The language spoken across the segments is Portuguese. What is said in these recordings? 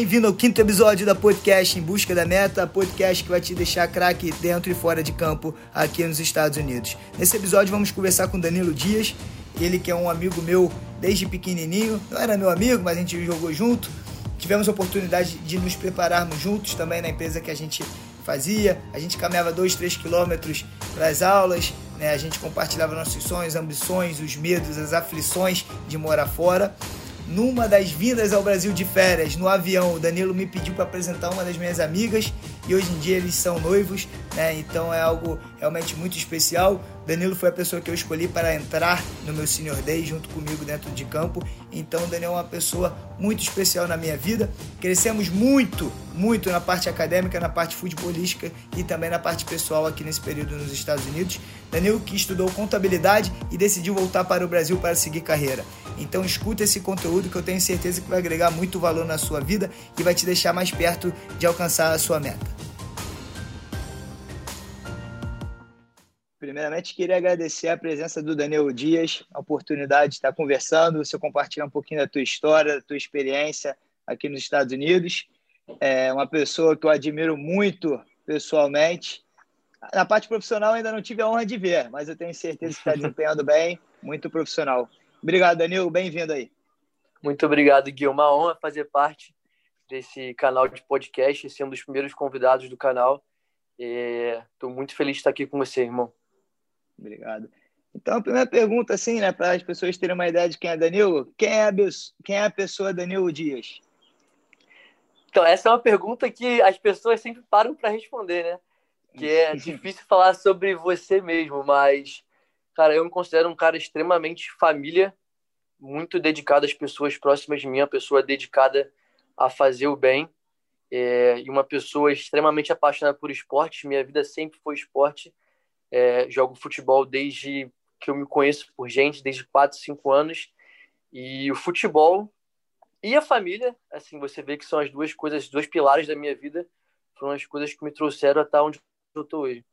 Bem-vindo ao quinto episódio da podcast Em Busca da Meta, podcast que vai te deixar craque dentro e fora de campo aqui nos Estados Unidos. Nesse episódio vamos conversar com Danilo Dias, ele que é um amigo meu desde pequenininho, não era meu amigo, mas a gente jogou junto. Tivemos a oportunidade de nos prepararmos juntos também na empresa que a gente fazia. A gente caminhava dois, três quilômetros para as aulas, né? a gente compartilhava nossos sonhos, ambições, os medos, as aflições de morar fora numa das vindas ao Brasil de férias, no avião, o Danilo me pediu para apresentar uma das minhas amigas e hoje em dia eles são noivos, né? Então é algo realmente muito especial. Danilo foi a pessoa que eu escolhi para entrar no meu Senior Day junto comigo dentro de campo. Então, Daniel é uma pessoa muito especial na minha vida. Crescemos muito, muito na parte acadêmica, na parte futebolística e também na parte pessoal aqui nesse período nos Estados Unidos. Danilo que estudou contabilidade e decidiu voltar para o Brasil para seguir carreira. Então, escuta esse conteúdo que eu tenho certeza que vai agregar muito valor na sua vida e vai te deixar mais perto de alcançar a sua meta. Primeiramente, queria agradecer a presença do Daniel Dias, a oportunidade de estar conversando, você compartilhar um pouquinho da tua história, da tua experiência aqui nos Estados Unidos. É uma pessoa que eu admiro muito pessoalmente. Na parte profissional ainda não tive a honra de ver, mas eu tenho certeza que está desempenhando bem, muito profissional. Obrigado, Danilo, bem-vindo aí. Muito obrigado, Gui. Uma honra fazer parte desse canal de podcast, ser um dos primeiros convidados do canal. Estou muito feliz de estar aqui com você, irmão. Obrigado. Então, a primeira pergunta, assim, né, para as pessoas terem uma ideia de quem é Danilo, quem é a, quem é a pessoa Danilo Dias? Então, essa é uma pergunta que as pessoas sempre param para responder, né? Que é difícil falar sobre você mesmo, mas, cara, eu me considero um cara extremamente família, muito dedicado às pessoas próximas de mim, uma pessoa dedicada a fazer o bem, é, e uma pessoa extremamente apaixonada por esporte. Minha vida sempre foi esporte é, jogo futebol desde que eu me conheço por gente, desde 4, 5 anos. E o futebol e a família, assim, você vê que são as duas coisas, dois pilares da minha vida, foram as coisas que me trouxeram até onde eu estou hoje.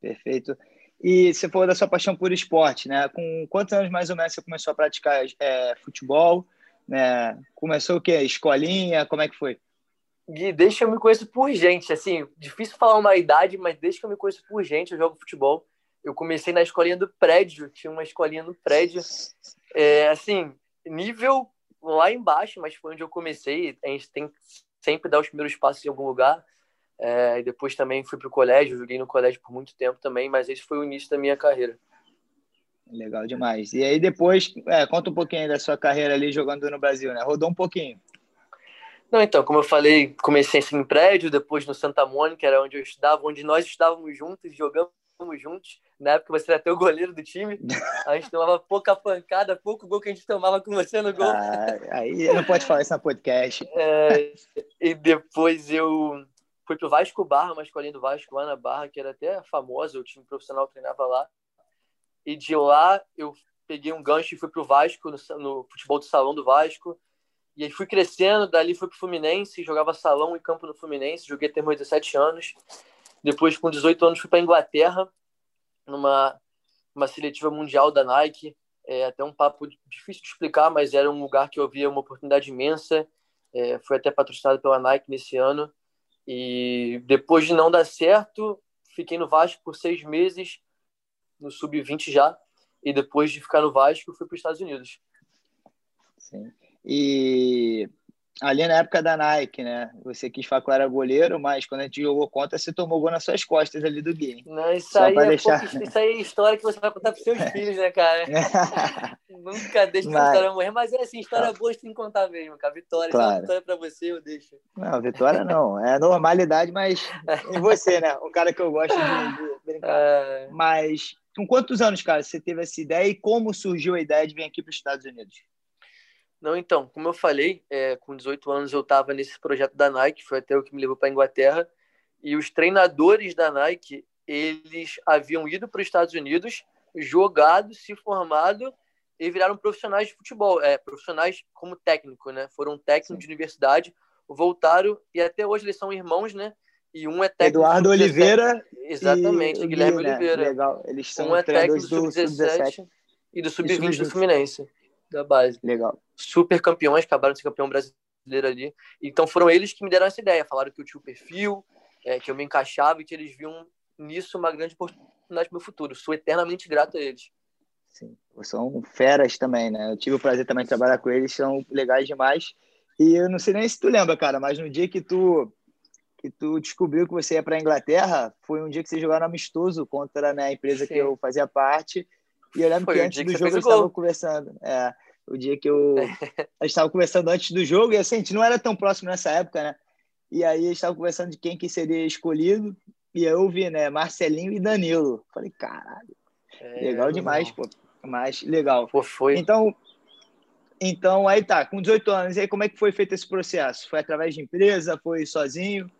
Perfeito. E você falou da sua paixão por esporte, né? Com quantos anos mais ou menos você começou a praticar é, futebol? Né? Começou o quê? Escolinha? Como é que foi? Gui, desde que eu me conheço por gente, assim, difícil falar uma idade, mas desde que eu me conheço por gente, eu jogo futebol. Eu comecei na escolinha do prédio, tinha uma escolinha no prédio, é, assim, nível lá embaixo, mas foi onde eu comecei. A gente tem sempre dar os primeiros passos em algum lugar. É, depois também fui para o colégio, joguei no colégio por muito tempo também, mas esse foi o início da minha carreira. Legal demais. E aí depois, é, conta um pouquinho da sua carreira ali jogando no Brasil, né? Rodou um pouquinho. Não, então, como eu falei, comecei assim, em prédio, depois no Santa Mônica, era onde eu estudava, onde nós estávamos juntos, jogamos juntos. Na época você era até o goleiro do time. A gente tomava pouca pancada, pouco gol que a gente tomava com você no gol. Ah, aí não pode falar isso na podcast. É, e depois eu fui pro Vasco Barra, uma escolinha do Vasco lá na Barra, que era até famosa, o time profissional treinava lá. E de lá eu peguei um gancho e fui pro Vasco, no, no futebol do salão do Vasco e aí fui crescendo, dali fui pro Fluminense, jogava salão e campo no Fluminense, joguei até meus 17 anos. Depois, com 18 anos, fui para Inglaterra, numa uma seletiva mundial da Nike. É até um papo difícil de explicar, mas era um lugar que eu via uma oportunidade imensa. É, fui até patrocinado pela Nike nesse ano. E depois de não dar certo, fiquei no Vasco por seis meses, no sub-20 já. E depois de ficar no Vasco, fui para os Estados Unidos. Sim. E ali na época da Nike, né? Você quis falar que era goleiro, mas quando a gente jogou contra, você tomou gol nas suas costas ali do game. Não, isso, aí é, deixar... pouco, isso aí é história que você vai contar para seus filhos, né, cara? Nunca deixa mas... a história morrer, mas é assim, história boa de tem que contar mesmo, cara. Vitória, claro. vitória para você, eu deixo. Não, vitória não. É normalidade, mas em você, né? Um cara que eu gosto de, de brincar. É... Mas com quantos anos, cara, você teve essa ideia e como surgiu a ideia de vir aqui para os Estados Unidos? Não, então, como eu falei, é, com 18 anos eu estava nesse projeto da Nike, foi até o que me levou para a Inglaterra, e os treinadores da Nike, eles haviam ido para os Estados Unidos, jogado, se formado e viraram profissionais de futebol, é, profissionais como técnico, né? Foram técnicos de universidade, voltaram e até hoje eles são irmãos, né? E um é técnico Eduardo Oliveira Exatamente, Guilherme Gui? Oliveira. Legal, eles são um é técnico do sub-17 e do sub-20 do Fluminense da base. Legal. Super campeões, acabaram de ser campeão brasileiro ali. Então foram eles que me deram essa ideia. Falaram que eu tinha o perfil, é, que eu me encaixava e que eles viam nisso uma grande oportunidade para o meu futuro. Sou eternamente grato a eles. Sim, são feras também, né? Eu tive o prazer também de trabalhar com eles, são legais demais. E eu não sei nem se tu lembra, cara, mas no dia que tu que tu descobriu que você ia para a Inglaterra, foi um dia que você jogaram amistoso contra né, a empresa Sim. que eu fazia parte. E eu lembro foi que antes do jogo gente estava conversando. É, o dia que eu. a gente estava conversando antes do jogo, e assim, a gente não era tão próximo nessa época, né? E aí a gente estava conversando de quem que seria escolhido. E eu vi, né, Marcelinho e Danilo. Falei, caralho, é, legal demais, pô. Mas legal. Pô, foi. Então, então, aí tá, com 18 anos, e aí como é que foi feito esse processo? Foi através de empresa? Foi sozinho?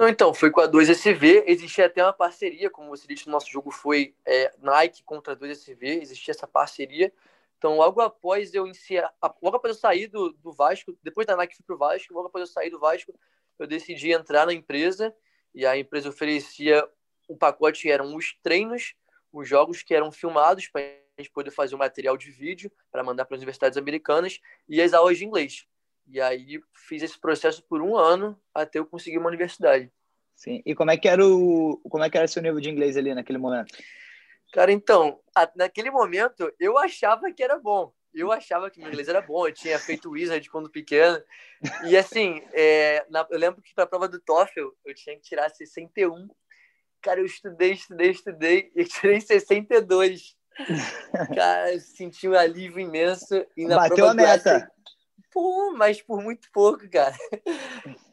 Não, então, foi com a 2SV, existia até uma parceria, como você disse, o nosso jogo foi é, Nike contra a 2SV, existia essa parceria. Então, logo após eu iniciar, logo após eu sair do, do Vasco, depois da Nike fui pro Vasco, logo após eu sair do Vasco, eu decidi entrar na empresa e a empresa oferecia um pacote eram os treinos, os jogos que eram filmados para a gente poder fazer um material de vídeo para mandar para as universidades americanas e as aulas de inglês. E aí fiz esse processo por um ano até eu conseguir uma universidade. Sim. E como é que era o como é que era seu nível de inglês ali naquele momento? Cara, então, naquele momento eu achava que era bom. Eu achava que meu inglês era bom, eu tinha feito Wizard quando pequeno. E assim, é, na, eu lembro que para a prova do TOEFL eu tinha que tirar 61. Cara, eu estudei, estudei, estudei e tirei 62. Cara, eu senti um alívio imenso. E na Bateu a meta. Pô, mas por muito pouco, cara.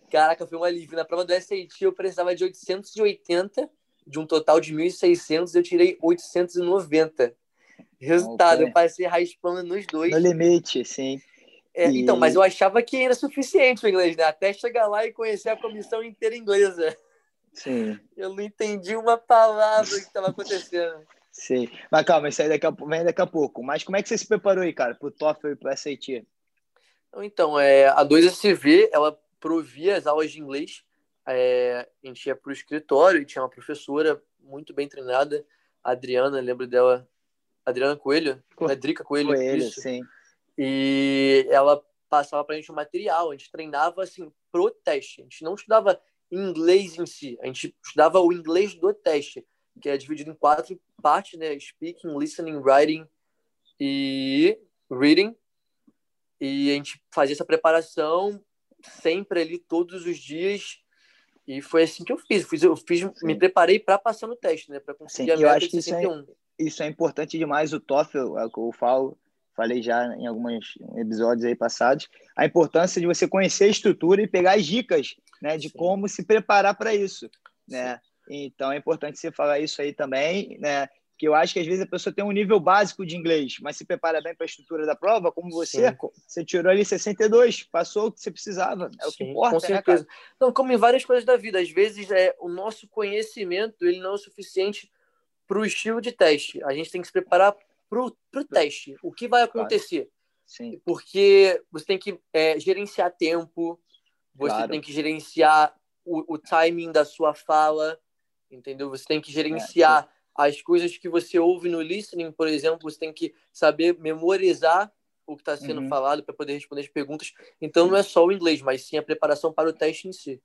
Caraca, foi um alívio. Na prova do SAT eu precisava de 880, de um total de 1.600, eu tirei 890. Resultado, okay. eu passei raspando nos dois. No limite, sim. É, e... Então, mas eu achava que era suficiente o inglês, né? Até chegar lá e conhecer a comissão inteira inglesa. Sim. Eu não entendi uma palavra que estava acontecendo. Sim. Mas calma, isso aí daqui a, vem daqui a pouco. Mas como é que você se preparou aí, cara, pro TOEFL e pro SAT? Então, é, a 2SV, ela provia as aulas de inglês. É, a gente ia para o escritório e tinha uma professora muito bem treinada, a Adriana, lembro dela, Adriana Coelho, Co Drica Coelho, Coelho isso. sim. E ela passava para a gente o material, a gente treinava assim pro teste, a gente não estudava inglês em si, a gente estudava o inglês do teste, que é dividido em quatro partes, né? Speaking, listening, writing e reading. E a gente fazia essa preparação sempre ali todos os dias. E foi assim que eu fiz. Eu fiz, eu fiz me preparei para passar no teste, né? Para conseguir Sim, a meta eu acho que Isso é, isso é importante demais. O TOEFL, é o que eu falo, falei já em alguns episódios aí passados, a importância de você conhecer a estrutura e pegar as dicas, né? De Sim. como se preparar para isso, né? Então é importante você falar isso aí também, né? Que eu acho que às vezes a pessoa tem um nível básico de inglês, mas se prepara bem para a estrutura da prova, como você, Sim. você tirou ali 62, passou o que você precisava, é Sim, o que importa, com né, certeza. Né, não, como em várias coisas da vida, às vezes é o nosso conhecimento ele não é o suficiente para o estilo de teste. A gente tem que se preparar para o teste. O que vai acontecer? Sim. Porque você tem que é, gerenciar tempo, você claro. tem que gerenciar o, o, timing da sua fala, entendeu? Você tem que gerenciar é, as coisas que você ouve no listening, por exemplo, você tem que saber memorizar o que está sendo uhum. falado para poder responder as perguntas. Então, não é só o inglês, mas sim a preparação para o teste em si.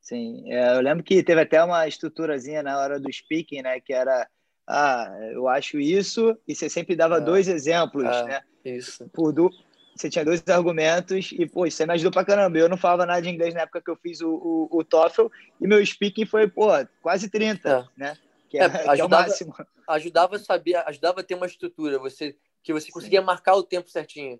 Sim, é, eu lembro que teve até uma estruturazinha na hora do speaking, né? Que era, ah, eu acho isso, e você sempre dava é. dois exemplos, é, né? Isso. Por do... Você tinha dois argumentos e, pô, isso me ajudou pra caramba. Eu não falava nada de inglês na época que eu fiz o, o, o TOEFL e meu speaking foi, pô, quase 30, é. né? Que é, é, ajudava, que é o máximo. Ajudava a saber, ajudava a ter uma estrutura, você que você conseguia Sim. marcar o tempo certinho.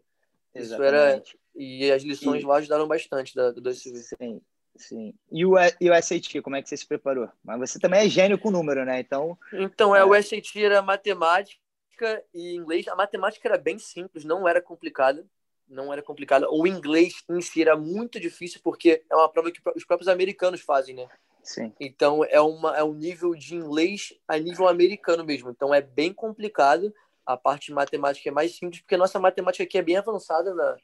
Isso Exatamente. era e as lições e... lá ajudaram bastante da, do 2CV. Sim. Sim. E o, e o SAT, como é que você se preparou? Mas você também é gênio com número, né? Então. Então, é, é... o SAT era matemática e inglês. A matemática era bem simples, não era complicada. Não era complicada. O inglês em si era muito difícil, porque é uma prova que os próprios americanos fazem, né? Sim. Então é, uma, é um nível de inglês a nível americano mesmo. Então é bem complicado. A parte de matemática é mais simples, porque a nossa matemática aqui é bem avançada na,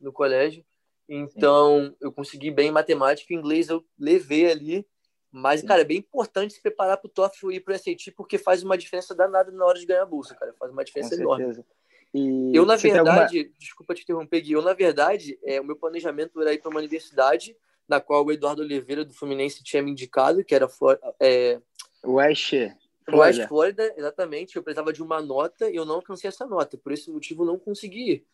no colégio. Então Sim. eu consegui bem matemática inglês eu levei ali. Mas, Sim. cara, é bem importante se preparar para o TOEFL e para o SAT, porque faz uma diferença danada na hora de ganhar a bolsa, cara. Faz uma diferença enorme. E eu, na verdade, alguma... desculpa te interromper, Gui, eu, na verdade, é, o meu planejamento era ir para uma universidade na qual o Eduardo Oliveira do Fluminense tinha me indicado, que era é... West. Florida. West Florida, exatamente. Eu precisava de uma nota e eu não alcancei essa nota. Por esse motivo, não consegui.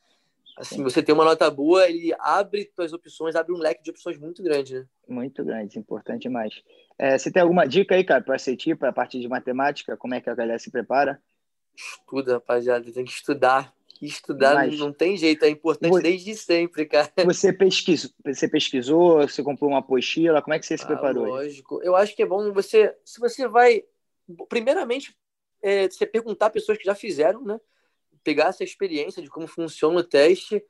Assim, Sim. você tem uma nota boa, ele abre suas opções, abre um leque de opções muito grande, né? Muito grande, importante demais. É, você tem alguma dica aí, cara, para assistir, para a partir de matemática? Como é que a galera se prepara? Estuda, rapaziada, tem que estudar. Estudar Mas, não tem jeito, é importante você, desde sempre, cara. Você pesquisou, você pesquisou, você comprou uma apostila, como é que você se ah, preparou? Lógico, eu acho que é bom você, se você vai, primeiramente, é, você perguntar a pessoas que já fizeram, né? Pegar essa experiência de como funciona o teste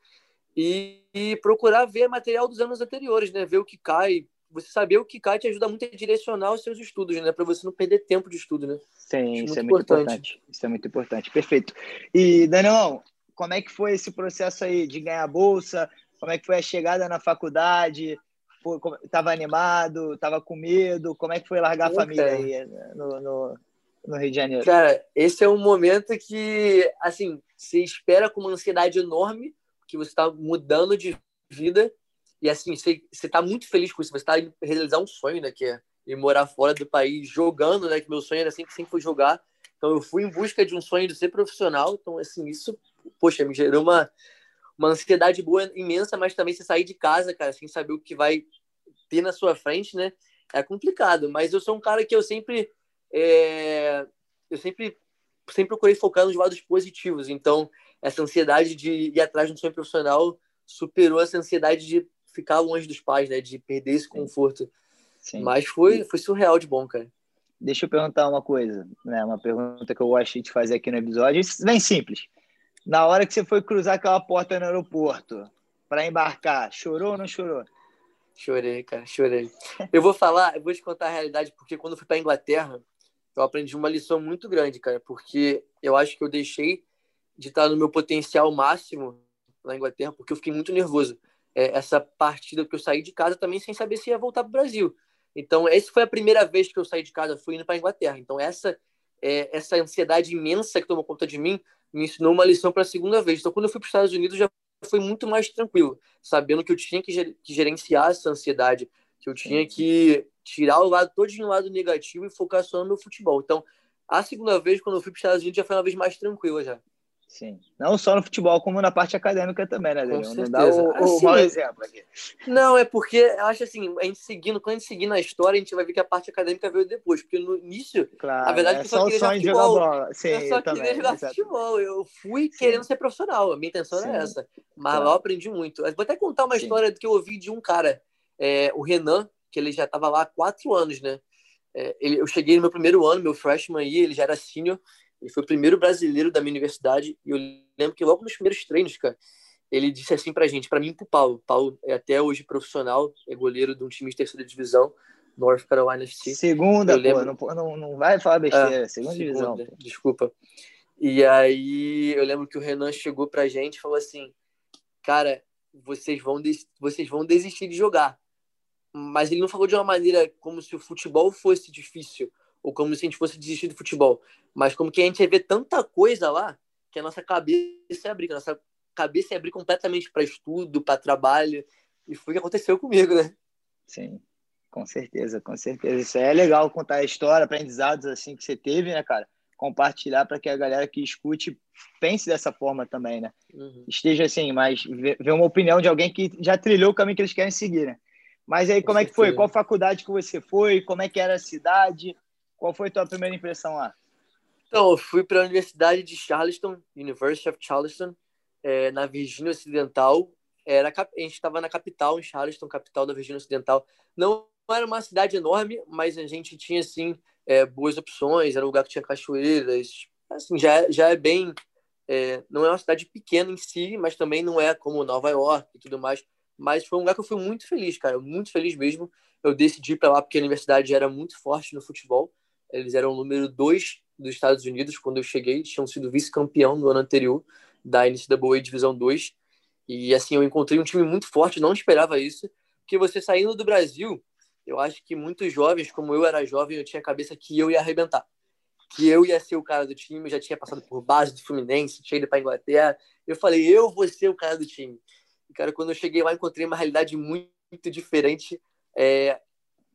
e, e procurar ver material dos anos anteriores, né? Ver o que cai, você saber o que cai te ajuda muito a direcionar os seus estudos, né? Para você não perder tempo de estudo, né? Sim, isso, é muito importante. importante. Isso é muito importante. Perfeito. E, Danielão, como é que foi esse processo aí de ganhar bolsa? Como é que foi a chegada na faculdade? Estava animado? Estava com medo? Como é que foi largar a família aí no, no, no, Rio de Janeiro? Cara, esse é um momento que, assim, você espera com uma ansiedade enorme, que você está mudando de vida e assim, você, você tá muito feliz com isso, você está realizar um sonho, né? Que é ir morar fora do país jogando, né? Que meu sonho era sempre, sempre foi jogar. Então eu fui em busca de um sonho de ser profissional. Então, assim, isso, poxa, me gerou uma, uma ansiedade boa, imensa, mas também você sair de casa, cara, sem saber o que vai ter na sua frente, né? É complicado. Mas eu sou um cara que eu sempre. É... Eu sempre, sempre procurei focar nos lados positivos. Então, essa ansiedade de ir atrás de um sonho profissional superou essa ansiedade de ficar longe dos pais, né? De perder esse conforto. Sim. Mas foi, foi surreal de bom, cara. Deixa eu perguntar uma coisa, né? Uma pergunta que eu gosto de fazer aqui no episódio. Isso bem simples. Na hora que você foi cruzar aquela porta no aeroporto para embarcar, chorou ou não chorou? Chorei, cara, chorei. Eu vou falar, eu vou te contar a realidade, porque quando eu fui para Inglaterra, eu aprendi uma lição muito grande, cara, porque eu acho que eu deixei de estar no meu potencial máximo na Inglaterra, porque eu fiquei muito nervoso é, essa partida que eu saí de casa também sem saber se ia voltar para o Brasil. Então, essa foi a primeira vez que eu saí de casa, fui indo para Inglaterra. Então, essa é, essa ansiedade imensa que tomou conta de mim me ensinou uma lição para a segunda vez. Então, quando eu fui para os Estados Unidos, já foi muito mais tranquilo, sabendo que eu tinha que, gerenciar essa ansiedade, que eu tinha que tirar o lado todo o lado negativo e focar só no meu futebol. Então, a segunda vez, quando eu fui para os Estados Unidos, já foi uma vez mais tranquila já. Sim. Não só no futebol, como na parte acadêmica também, né, Daniel? Não dá o, o assim, mau exemplo aqui. Não, é porque eu acho assim, a gente seguindo, quando a gente seguir na história, a gente vai ver que a parte acadêmica veio depois. Porque no início, claro, a verdade é, é que eu só, queria jogar futebol. Bola. Sim, eu só eu queria também, jogar exatamente. futebol. Eu fui Sim. querendo ser profissional. A minha intenção Sim. era essa. Mas claro. lá eu aprendi muito. Eu vou até contar uma Sim. história que eu ouvi de um cara, é, o Renan, que ele já estava lá há quatro anos, né? É, ele, eu cheguei no meu primeiro ano, meu freshman aí, ele já era senior. Ele foi o primeiro brasileiro da minha universidade e eu lembro que logo nos primeiros treinos, cara, ele disse assim pra gente, pra mim e pro Paulo. Paulo é até hoje profissional, é goleiro de um time de terceira divisão, North Carolina FC. Segunda, lembro... pô, não, não vai falar besteira, ah, segunda, segunda divisão. Pô. Desculpa. E aí eu lembro que o Renan chegou pra gente e falou assim, cara, vocês vão, vocês vão desistir de jogar. Mas ele não falou de uma maneira como se o futebol fosse difícil ou como se a gente fosse desistir do futebol, mas como que a gente ia ver tanta coisa lá que a nossa cabeça ia abrir, a nossa cabeça ia abrir completamente para estudo, para trabalho, e foi o que aconteceu comigo, né? Sim, com certeza, com certeza. Isso é legal contar a história, aprendizados assim que você teve, né, cara? Compartilhar para que a galera que escute pense dessa forma também, né? Uhum. Esteja assim, mas ver uma opinião de alguém que já trilhou o caminho que eles querem seguir, né? Mas aí, como é que foi? Qual faculdade que você foi? Como é que era a cidade? Qual foi tua primeira impressão lá? Então, eu fui para a Universidade de Charleston, University of Charleston, é, na Virgínia Ocidental. Era, a gente estava na capital, em Charleston, capital da Virgínia Ocidental. Não era uma cidade enorme, mas a gente tinha, assim, é, boas opções. Era um lugar que tinha cachoeiras. Assim, já, já é bem... É, não é uma cidade pequena em si, mas também não é como Nova York e tudo mais. Mas foi um lugar que eu fui muito feliz, cara. Muito feliz mesmo. Eu decidi ir para lá porque a universidade era muito forte no futebol. Eles eram o número dois dos Estados Unidos quando eu cheguei, tinham sido vice-campeão no ano anterior da NCAA Divisão 2. E assim, eu encontrei um time muito forte, não esperava isso, porque você saindo do Brasil, eu acho que muitos jovens, como eu era jovem, eu tinha a cabeça que eu ia arrebentar. que eu ia ser o cara do time, já tinha passado por base do Fluminense, tinha ido para Inglaterra. Eu falei, eu vou ser o cara do time. E, cara, quando eu cheguei lá, encontrei uma realidade muito, muito diferente. É,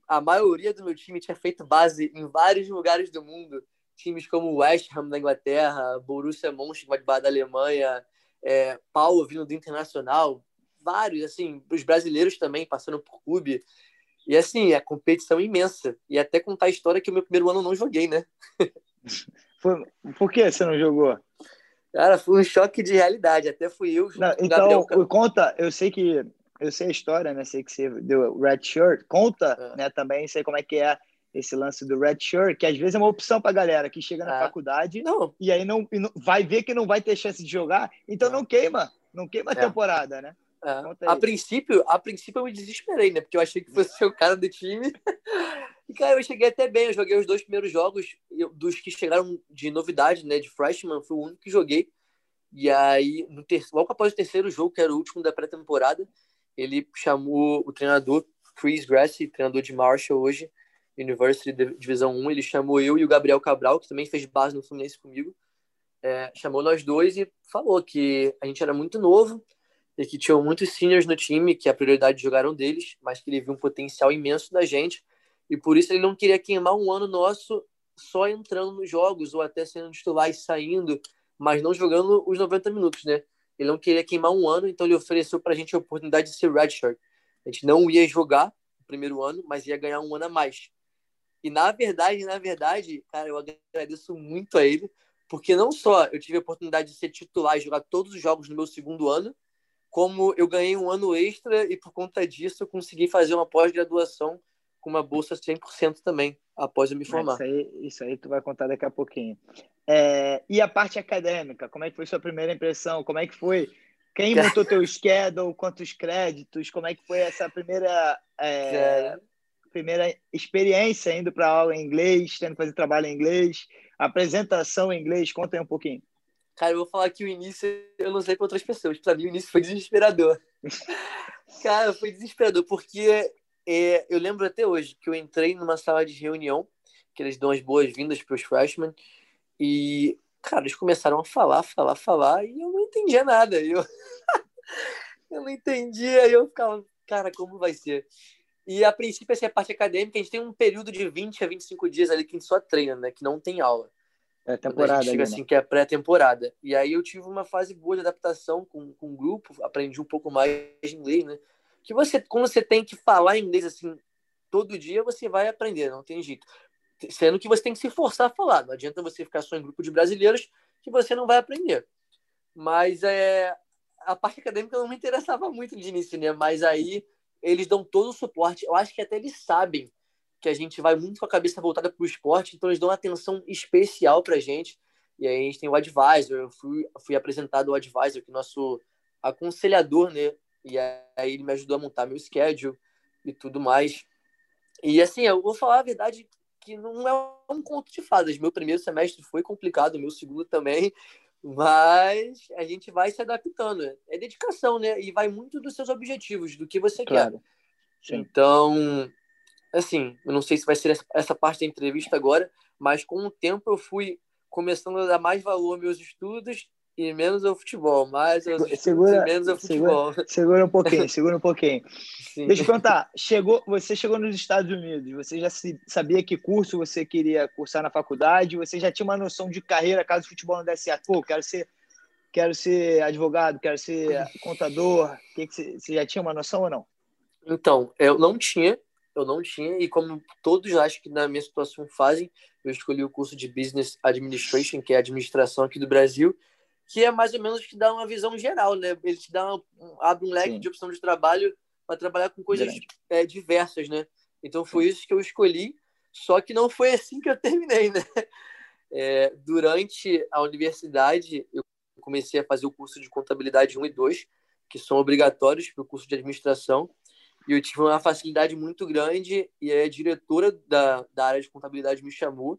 a maioria do meu time tinha feito base em vários lugares do mundo. Times como West Ham da Inglaterra, Borussia Mönchengladbach da Alemanha, é, Paulo vindo do Internacional, vários, assim, os brasileiros também passando por clube. E assim, a competição é imensa. E até contar a história que o meu primeiro ano eu não joguei, né? Foi, por que você não jogou? Cara, foi um choque de realidade. Até fui eu. Não, então, Gabriel... conta, eu sei que eu sei a história, né? Sei que você deu red shirt. Conta, é. né? Também sei como é que é esse lance do red shirt, que às vezes é uma opção para galera que chega na é. faculdade não. e aí não, e não, vai ver que não vai ter chance de jogar, então não, não queima, não queima a é. temporada, né? É. A princípio, a princípio eu me desesperei, né? Porque eu achei que fosse o cara do time. E, cara, eu cheguei até bem. Eu joguei os dois primeiros jogos eu, dos que chegaram de novidade, né? De freshman, foi o único que joguei. E aí, no ter... logo após o terceiro jogo, que era o último da pré-temporada, ele chamou o treinador Chris Grassi, treinador de Marshall hoje, University Divisão 1. Ele chamou eu e o Gabriel Cabral, que também fez base no Fluminense comigo. É, chamou nós dois e falou que a gente era muito novo, e que tinham muitos seniors no time, que a prioridade de jogar um deles, mas que ele viu um potencial imenso da gente, e por isso ele não queria queimar um ano nosso só entrando nos jogos, ou até sendo titular e saindo, mas não jogando os 90 minutos, né? Ele não queria queimar um ano, então ele ofereceu para a gente a oportunidade de ser redshirt. A gente não ia jogar o primeiro ano, mas ia ganhar um ano a mais. E na verdade, na verdade, cara, eu agradeço muito a ele, porque não só eu tive a oportunidade de ser titular e jogar todos os jogos no meu segundo ano, como eu ganhei um ano extra e por conta disso eu consegui fazer uma pós-graduação com uma bolsa 100% também, após eu me formar. Isso aí, isso aí tu vai contar daqui a pouquinho. É, e a parte acadêmica, como é que foi sua primeira impressão? Como é que foi? Quem montou teu schedule? Quantos créditos? Como é que foi essa primeira, é, primeira experiência indo para aula em inglês, tendo que fazer trabalho em inglês, apresentação em inglês? Conta aí um pouquinho. Cara, eu vou falar que o início eu não sei para outras pessoas. Para mim, o início foi desesperador. Cara, foi desesperador, porque é, eu lembro até hoje que eu entrei numa sala de reunião, que eles dão as boas-vindas para os freshmen, e, cara, eles começaram a falar, falar, falar, e eu não entendia nada. Eu, eu não entendia, e eu ficava, cara, como vai ser? E a princípio, essa é a parte acadêmica, a gente tem um período de 20 a 25 dias ali que a gente só treina, né? Que não tem aula. É temporada. Chega assim, que é pré-temporada. E aí eu tive uma fase boa de adaptação com, com o grupo, aprendi um pouco mais de inglês, né? Que você, quando você tem que falar inglês assim todo dia, você vai aprender, não tem jeito. Sendo que você tem que se forçar a falar. Não adianta você ficar só em grupo de brasileiros que você não vai aprender. Mas é, a parte acadêmica não me interessava muito de início, né? Mas aí eles dão todo o suporte. Eu acho que até eles sabem que a gente vai muito com a cabeça voltada para o esporte, então eles dão atenção especial para a gente. E aí a gente tem o advisor, eu fui, fui apresentado o advisor, que é nosso aconselhador, né? E aí ele me ajudou a montar meu schedule e tudo mais. E assim, eu vou falar a verdade que não é um conto de fadas. Meu primeiro semestre foi complicado, meu segundo também, mas a gente vai se adaptando. É dedicação, né? E vai muito dos seus objetivos, do que você claro. quer. Sim. Então, assim, eu não sei se vai ser essa parte da entrevista agora, mas com o tempo eu fui começando a dar mais valor aos meus estudos e menos ao futebol, mais aos segura, menos ao futebol. Segura, segura um pouquinho, segura um pouquinho. Sim. Deixa eu perguntar, chegou, você chegou nos Estados Unidos, você já sabia que curso você queria cursar na faculdade, você já tinha uma noção de carreira caso o futebol não desse certo? Pô, quero ser, quero ser advogado, quero ser contador, que que você, você já tinha uma noção ou não? Então, eu não tinha, eu não tinha, e como todos acho que na minha situação fazem, eu escolhi o curso de Business Administration, que é a administração aqui do Brasil, que é mais ou menos que dá uma visão geral, né? Ele te dá uma, abre um leque Sim. de opção de trabalho para trabalhar com coisas é, diversas, né? Então foi Sim. isso que eu escolhi, só que não foi assim que eu terminei, né? É, durante a universidade, eu comecei a fazer o curso de contabilidade 1 e 2, que são obrigatórios para o curso de administração, e eu tive uma facilidade muito grande e a diretora da, da área de contabilidade me chamou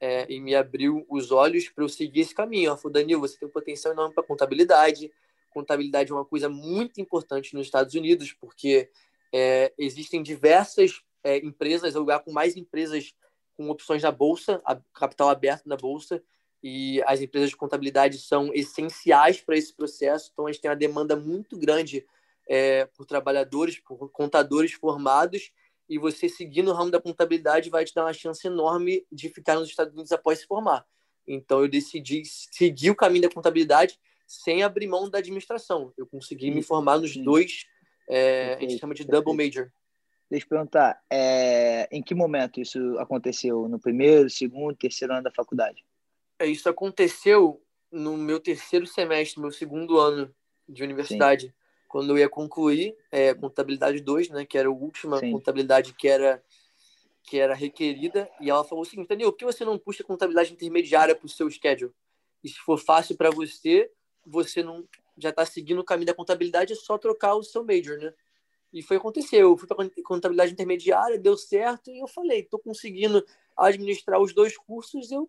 é, e me abriu os olhos para eu seguir esse caminho. Ela falou, Danilo, você tem um potencial enorme para contabilidade. Contabilidade é uma coisa muito importante nos Estados Unidos, porque é, existem diversas é, empresas, é o lugar com mais empresas com opções na bolsa, capital aberto na bolsa, e as empresas de contabilidade são essenciais para esse processo. Então, a gente tem uma demanda muito grande é, por trabalhadores, por contadores formados, e você seguir no ramo da contabilidade vai te dar uma chance enorme de ficar nos Estados Unidos após se formar. Então, eu decidi seguir o caminho da contabilidade sem abrir mão da administração. Eu consegui me formar nos dois, é, a gente chama de double major. Deixa eu perguntar, é, em que momento isso aconteceu? No primeiro, segundo, terceiro ano da faculdade? É, isso aconteceu no meu terceiro semestre, meu segundo ano de universidade, Sim. Quando eu ia concluir é, contabilidade 2, né, que era a última Sim. contabilidade que era que era requerida, e ela falou o seguinte, Daniel, por que você não puxa contabilidade intermediária para o seu schedule? E se for fácil para você, você não já está seguindo o caminho da contabilidade, é só trocar o seu major, né? E foi acontecer. Eu fui para contabilidade intermediária, deu certo, e eu falei, estou conseguindo administrar os dois cursos, eu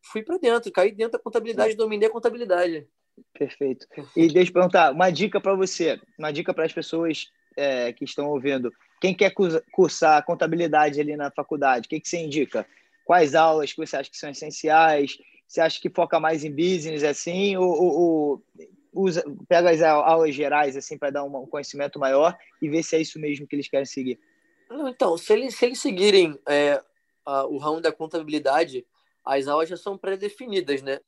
fui para dentro, caí dentro da contabilidade, dominei a contabilidade. Perfeito. E deixa eu perguntar, uma dica para você, uma dica para as pessoas é, que estão ouvindo. Quem quer cursar contabilidade ali na faculdade, o que, que você indica? Quais aulas que você acha que são essenciais? Você acha que foca mais em business assim? Ou, ou, ou usa, pega as aulas gerais assim para dar um conhecimento maior e ver se é isso mesmo que eles querem seguir? Então, se eles, se eles seguirem é, a, o ramo da contabilidade, as aulas já são pré-definidas, né?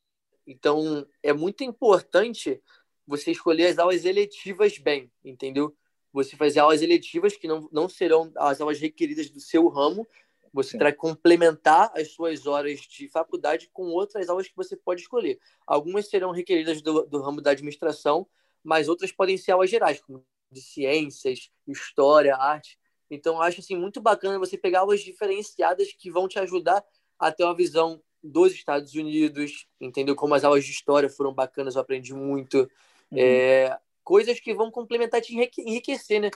Então, é muito importante você escolher as aulas eletivas bem, entendeu? Você fazer aulas eletivas que não, não serão as aulas requeridas do seu ramo, você terá que complementar as suas horas de faculdade com outras aulas que você pode escolher. Algumas serão requeridas do, do ramo da administração, mas outras podem ser aulas gerais, como de ciências, história, arte. Então, acho assim, muito bacana você pegar aulas diferenciadas que vão te ajudar a ter uma visão dos Estados Unidos, entendeu? Como as aulas de história foram bacanas, eu aprendi muito. Uhum. É, coisas que vão complementar, te enriquecer, né?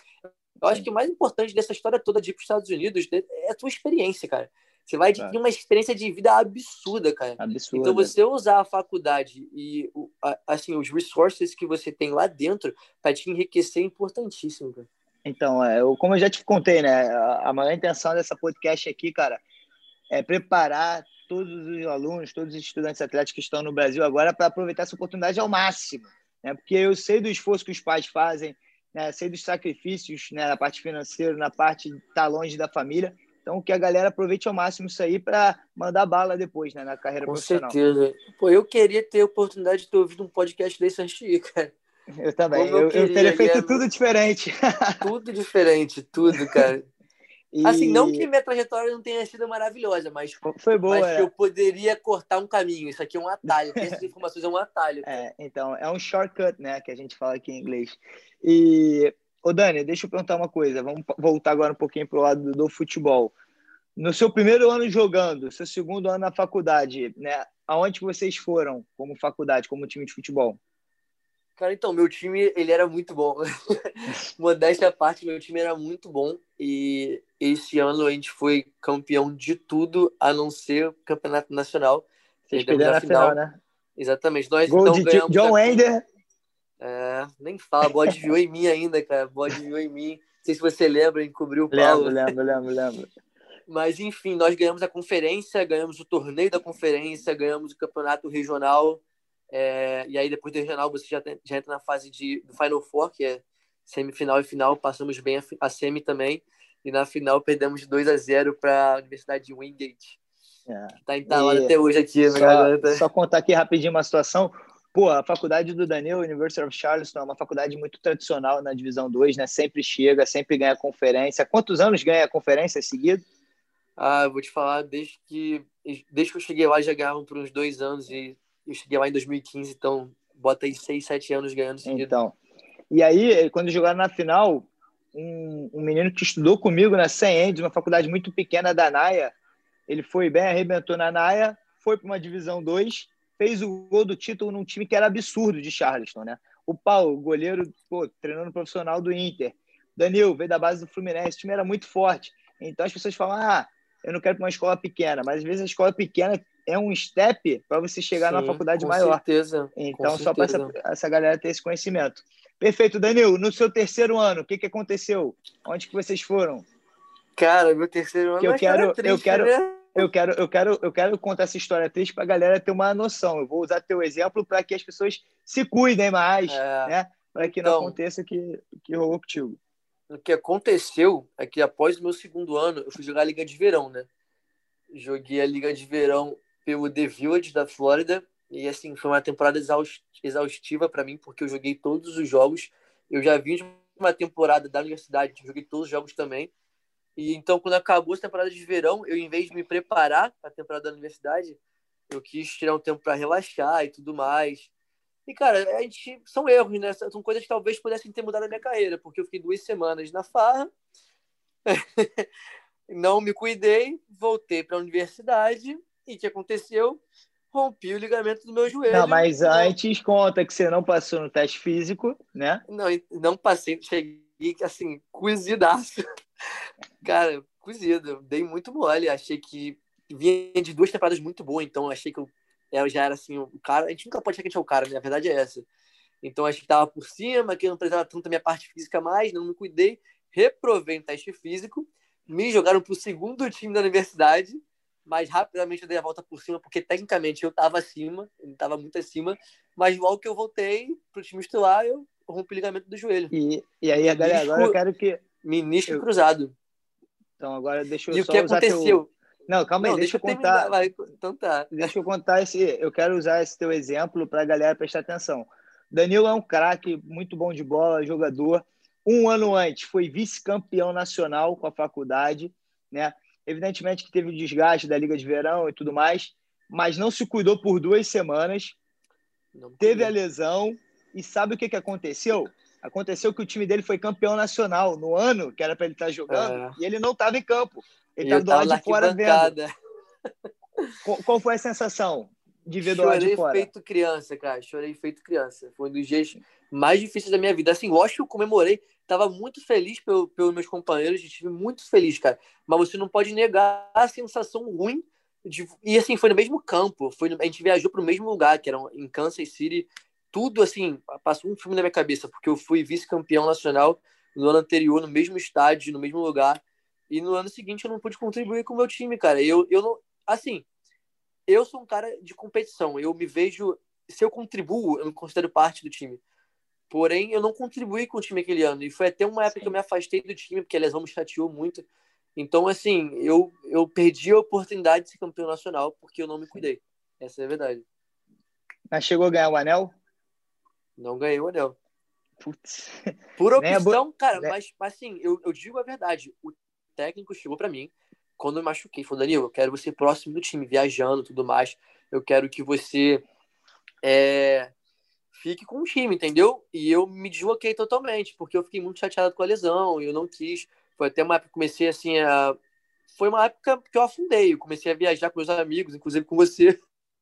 Eu acho que o mais importante dessa história toda de ir para os Estados Unidos é a tua experiência, cara. Você vai adquirir uma experiência de vida absurda, cara. Absurda. Então, você usar a faculdade e, assim, os resources que você tem lá dentro para te enriquecer é importantíssimo, cara. Então, é, eu, como eu já te contei, né? A maior intenção dessa podcast aqui, cara, é preparar todos os alunos, todos os estudantes atléticos que estão no Brasil agora para aproveitar essa oportunidade ao máximo. Né? Porque eu sei do esforço que os pais fazem, né? sei dos sacrifícios né? na parte financeira, na parte de estar tá longe da família. Então, que a galera aproveite ao máximo isso aí para mandar bala depois, né, na carreira Com profissional. Com certeza. Pô, eu queria ter a oportunidade de ter ouvido um podcast desse antes de ir, cara. Eu também. Eu, eu, eu, teria feito é... tudo diferente. Tudo diferente, tudo, cara. E... Assim, não que minha trajetória não tenha sido maravilhosa, mas foi boa. Mas é. que eu poderia cortar um caminho. Isso aqui é um atalho. Essas informações é um atalho. É, então, é um shortcut, né? Que a gente fala aqui em inglês. E, ô Dani, deixa eu perguntar uma coisa. Vamos voltar agora um pouquinho para o lado do futebol. No seu primeiro ano jogando, seu segundo ano na faculdade, né? Aonde vocês foram como faculdade, como time de futebol? Cara, então, meu time, ele era muito bom. Modéstia à parte, meu time era muito bom. E esse ano a gente foi campeão de tudo, a não ser o campeonato nacional. Vocês perderam a final, final, né? Exatamente. Nós, Gol então, de ganhamos John Wender. É, nem fala, bode viu em mim ainda, cara. Bode viu em mim. Não sei se você lembra, encobriu o Paulo. Lembro, lembro, lembro, lembro. Mas, enfim, nós ganhamos a conferência, ganhamos o torneio da conferência, ganhamos o campeonato regional. É, e aí, depois do regional, você já, tem, já entra na fase de, do Final Four, que é semifinal e final. Passamos bem a, a semi também. E na final, perdemos 2 a 0 para a Universidade de Wingate. É. Está entalado e até hoje aqui. Só, só contar aqui rapidinho uma situação. Pô, a faculdade do Daniel, University of Charleston, é uma faculdade muito tradicional na Divisão 2, né? Sempre chega, sempre ganha conferência. Quantos anos ganha a conferência seguido? Ah, eu vou te falar, desde que, desde que eu cheguei lá, já ganhavam por uns dois anos e eu cheguei lá em 2015, então bota aí 6, 7 anos ganhando seguido. Então, e aí, quando jogaram na final, um, um menino que estudou comigo na St. Andrews, uma faculdade muito pequena da NAIA, ele foi bem, arrebentou na NAIA, foi para uma divisão 2, fez o gol do título num time que era absurdo de Charleston, né? O Paulo, goleiro, pô, treinando profissional do Inter. Danil, veio da base do Fluminense, o time era muito forte. Então as pessoas falam, ah, eu não quero para uma escola pequena, mas às vezes a escola pequena é um step para você chegar Sim, na faculdade com maior. Certeza, então, só para essa, essa galera ter esse conhecimento. Perfeito, Danilo. No seu terceiro ano, o que, que aconteceu? Onde que vocês foram? Cara, meu terceiro ano que eu quero, triste, eu quero, né? eu quero, eu quero, eu quero contar essa história triste para a galera ter uma noção. Eu vou usar teu exemplo para que as pessoas se cuidem mais, é, né? Para que então, não aconteça o que, que rolou contigo. O que aconteceu é que após o meu segundo ano, eu fui jogar a Liga de Verão, né? Joguei a Liga de Verão pelo The Village da Flórida e assim foi uma temporada exaustiva para mim porque eu joguei todos os jogos. Eu já de uma temporada da universidade, joguei todos os jogos também. E então, quando acabou a temporada de verão, eu, em vez de me preparar para a temporada da universidade, eu quis tirar um tempo para relaxar e tudo mais. E, cara, a gente, são erros, né? São coisas que talvez pudessem ter mudado a minha carreira, porque eu fiquei duas semanas na farra, não me cuidei, voltei para a universidade, e o que aconteceu? Rompi o ligamento do meu joelho. Não, mas antes conta que você não passou no teste físico, né? Não, não passei, cheguei assim, cozidaço. Cara, cozido. Dei muito mole. Achei que vinha de duas temporadas muito boas, então achei que eu, eu já era assim, o cara. A gente nunca pode achar que a gente é o cara, né? A verdade é essa. Então achei que tava por cima, que eu não precisava tanto da minha parte física mais, não me cuidei. Reprovei no teste físico, me jogaram pro segundo time da universidade, mas rapidamente eu dei a volta por cima, porque tecnicamente eu tava acima, ele tava muito acima, mas logo que eu voltei pro time titular, eu rompi o ligamento do joelho. E, e aí, galera, agora eu quero que Ministro eu... cruzado. Então, agora deixa eu e só o que aconteceu? Teu... Não, calma aí, Não, deixa, deixa, eu contar. Então tá. Deixa eu contar esse. Eu quero usar esse teu exemplo para a galera prestar atenção. Danilo é um craque, muito bom de bola, jogador. Um ano antes foi vice-campeão nacional com a faculdade, né? Evidentemente que teve o desgaste da Liga de Verão e tudo mais, mas não se cuidou por duas semanas. Não teve a lesão e sabe o que, que aconteceu? Aconteceu que o time dele foi campeão nacional no ano que era para ele estar tá jogando é. e ele não estava em campo. Ele estava do lado de fora vendo. Qual, qual, foi a sensação de ver do lado de fora? Chorei feito criança, cara. Chorei feito criança. Foi um dos dias mais difíceis da minha vida. Assim, lógico que eu comemorei. Tava muito feliz pelo, pelos meus companheiros. Estive muito feliz, cara. Mas você não pode negar a sensação ruim. De... E assim, foi no mesmo campo. Foi, a gente viajou para o mesmo lugar, que era em Kansas City tudo assim, passou um filme na minha cabeça, porque eu fui vice-campeão nacional no ano anterior, no mesmo estádio, no mesmo lugar, e no ano seguinte eu não pude contribuir com o meu time, cara. Eu, eu não. Assim, eu sou um cara de competição, eu me vejo. Se eu contribuo, eu me considero parte do time. Porém, eu não contribuí com o time aquele ano. E foi até uma época Sim. que eu me afastei do time, porque a lesão me chateou muito. Então, assim, eu, eu perdi a oportunidade de ser campeão nacional porque eu não me cuidei. Essa é a verdade. Mas chegou a ganhar o anel? Não ganhei o anel. Putz. Por opção, cara, né? mas, mas assim, eu, eu digo a verdade. O técnico chegou para mim quando eu machuquei. Falou, Danilo, eu quero você próximo do time, viajando tudo mais. Eu quero que você é, fique com o time, entendeu? E eu me desloquei totalmente, porque eu fiquei muito chateado com a lesão e eu não quis. Foi até uma época que comecei assim a. Foi uma época que eu afundei. Eu comecei a viajar com meus amigos, inclusive com você.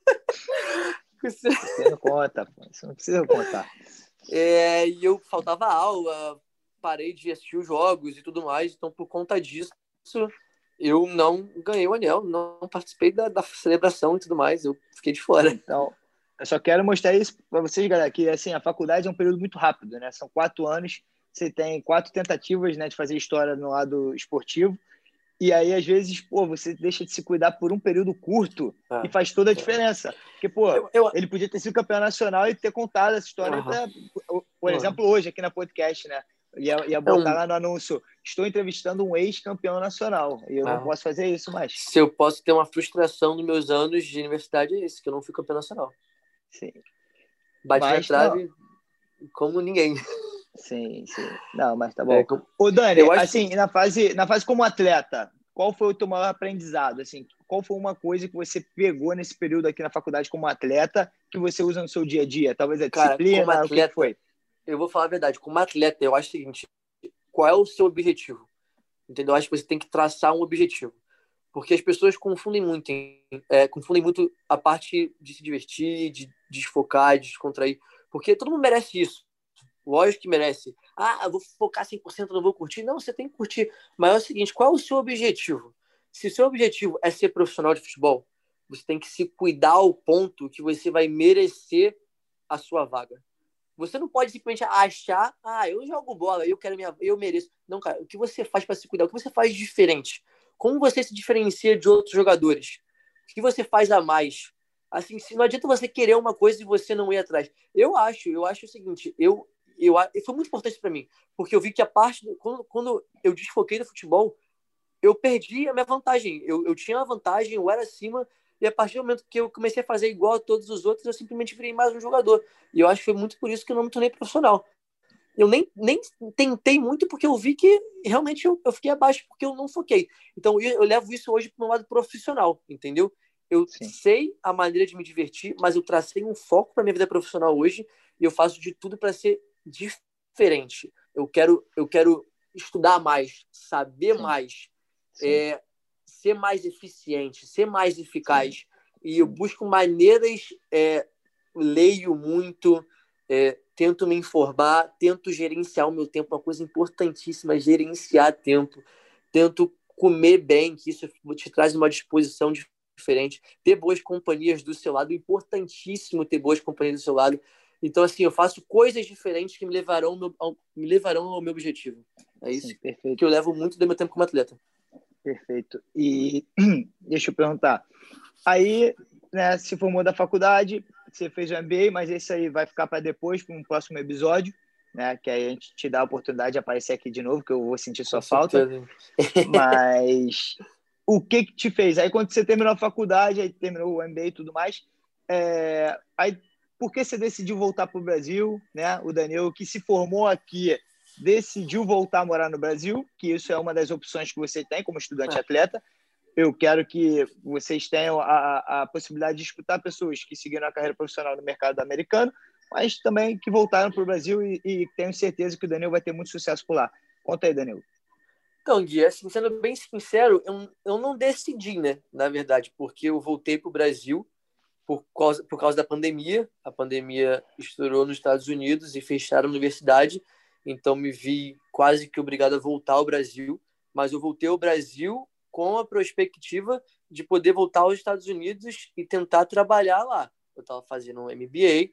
Você não conta, pô. Você não precisa contar. É, e eu faltava aula, parei de assistir os jogos e tudo mais. Então, por conta disso, eu não ganhei o anel, não participei da, da celebração e tudo mais. Eu fiquei de fora. Então, eu só quero mostrar isso para vocês, galera, que assim, a faculdade é um período muito rápido, né? São quatro anos, você tem quatro tentativas né, de fazer história no lado esportivo. E aí, às vezes, pô, você deixa de se cuidar por um período curto ah, e faz toda a diferença. Porque, pô, eu, eu... ele podia ter sido campeão nacional e ter contado essa história, uhum. pra, por exemplo, hoje aqui na podcast, né? Ia, ia botar lá no anúncio: estou entrevistando um ex-campeão nacional. E eu ah. não posso fazer isso mais. Se eu posso ter uma frustração nos meus anos de universidade, é isso, que eu não fui campeão nacional. Sim. Bate na trave como ninguém. Sim, sim. Não, mas tá bom. É, Ô, Dani, assim, que... na, fase, na fase como atleta, qual foi o teu maior aprendizado? Assim, qual foi uma coisa que você pegou nesse período aqui na faculdade como atleta que você usa no seu dia a dia? Talvez a disciplina, Cara, atleta, o que foi? Eu vou falar a verdade. Como atleta, eu acho o seguinte: qual é o seu objetivo? Entendeu? Eu acho que você tem que traçar um objetivo. Porque as pessoas confundem muito, é, confundem muito a parte de se divertir, de, de desfocar, de descontrair. Porque todo mundo merece isso. Lógico que merece. Ah, vou focar 100%, não vou curtir. Não, você tem que curtir. Mas é o seguinte, qual é o seu objetivo? Se o seu objetivo é ser profissional de futebol, você tem que se cuidar ao ponto que você vai merecer a sua vaga. Você não pode simplesmente achar, ah, eu jogo bola, eu quero minha, eu mereço. Não, cara, o que você faz para se cuidar? O que você faz diferente? como você se diferencia de outros jogadores? O que você faz a mais? Assim, não adianta você querer uma coisa e você não ir atrás. Eu acho, eu acho o seguinte, eu, eu foi muito importante para mim, porque eu vi que a parte do, quando, quando eu desfoquei do futebol, eu perdi a minha vantagem. Eu, eu tinha a vantagem, eu era acima, e a partir do momento que eu comecei a fazer igual a todos os outros, eu simplesmente virei mais um jogador. E eu acho que foi muito por isso que eu não me tornei profissional. Eu nem, nem tentei muito porque eu vi que realmente eu, eu fiquei abaixo porque eu não foquei. Então eu, eu levo isso hoje para o lado profissional, entendeu? Eu Sim. sei a maneira de me divertir, mas eu tracei um foco para minha vida profissional hoje e eu faço de tudo para ser diferente. Eu quero, eu quero estudar mais, saber Sim. mais, é, ser mais eficiente, ser mais eficaz. E eu busco maneiras, é, leio muito, é, tento me informar, tento gerenciar o meu tempo, uma coisa importantíssima, gerenciar tempo. Tento comer bem, que isso te traz uma disposição diferente. Ter boas companhias do seu lado, importantíssimo ter boas companhias do seu lado. Então, assim, eu faço coisas diferentes que me levarão, ao, me levarão ao meu objetivo. É isso Sim, que eu levo muito do meu tempo como atleta. Perfeito. E deixa eu perguntar. Aí, né, se formou da faculdade, você fez o MBA, mas esse aí vai ficar para depois, para um próximo episódio, né? Que aí a gente te dá a oportunidade de aparecer aqui de novo, que eu vou sentir sua Com falta. mas o que que te fez? Aí quando você terminou a faculdade, aí terminou o MBA e tudo mais, é... aí por que você decidiu voltar para o Brasil, né? O Daniel que se formou aqui decidiu voltar a morar no Brasil, que isso é uma das opções que você tem como estudante é. atleta. Eu quero que vocês tenham a, a possibilidade de escutar pessoas que seguiram a carreira profissional no mercado americano, mas também que voltaram para o Brasil e, e, tenho certeza que o Daniel vai ter muito sucesso por lá. Conta aí, Daniel. Então, Gui, assim, sendo bem sincero, eu, eu não decidi, né, na verdade, porque eu voltei para o Brasil por causa, por causa da pandemia. A pandemia estourou nos Estados Unidos e fecharam a universidade então me vi quase que obrigado a voltar ao Brasil, mas eu voltei ao Brasil com a perspectiva de poder voltar aos Estados Unidos e tentar trabalhar lá. Eu estava fazendo um MBA,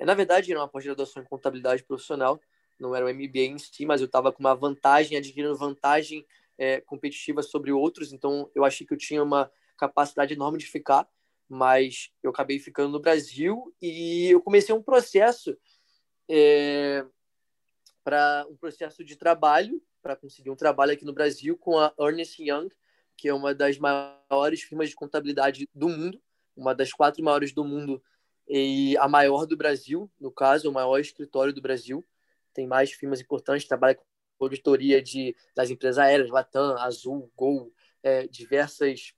na verdade era uma pós-graduação em contabilidade profissional, não era um MBA em si, mas eu estava com uma vantagem, adquirindo vantagem é, competitiva sobre outros, então eu achei que eu tinha uma capacidade enorme de ficar, mas eu acabei ficando no Brasil e eu comecei um processo é, para um processo de trabalho, para conseguir um trabalho aqui no Brasil com a Ernest Young, que é uma das maiores firmas de contabilidade do mundo, uma das quatro maiores do mundo e a maior do Brasil, no caso, o maior escritório do Brasil. Tem mais firmas importantes, trabalha com auditoria de, das empresas aéreas, Latam, Azul, Gol, é, diversas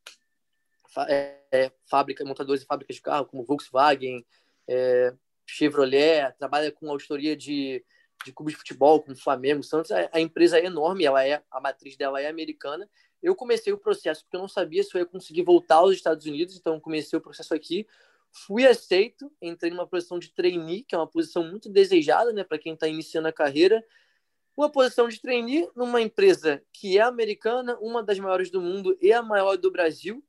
é, é, fábricas, montadores e fábricas de carro, como Volkswagen, é, Chevrolet, trabalha com auditoria de de clubes de futebol, como Flamengo, Santos, a, a, empresa é enorme, ela é a matriz dela é americana. Eu comecei o processo porque eu não sabia se eu ia conseguir voltar aos Estados Unidos, então comecei o processo aqui. Fui aceito, entrei numa posição de trainee, que é uma posição muito desejada, né, para quem está iniciando a carreira. Uma posição de trainee numa empresa que é americana, uma das maiores do mundo e a maior do Brasil.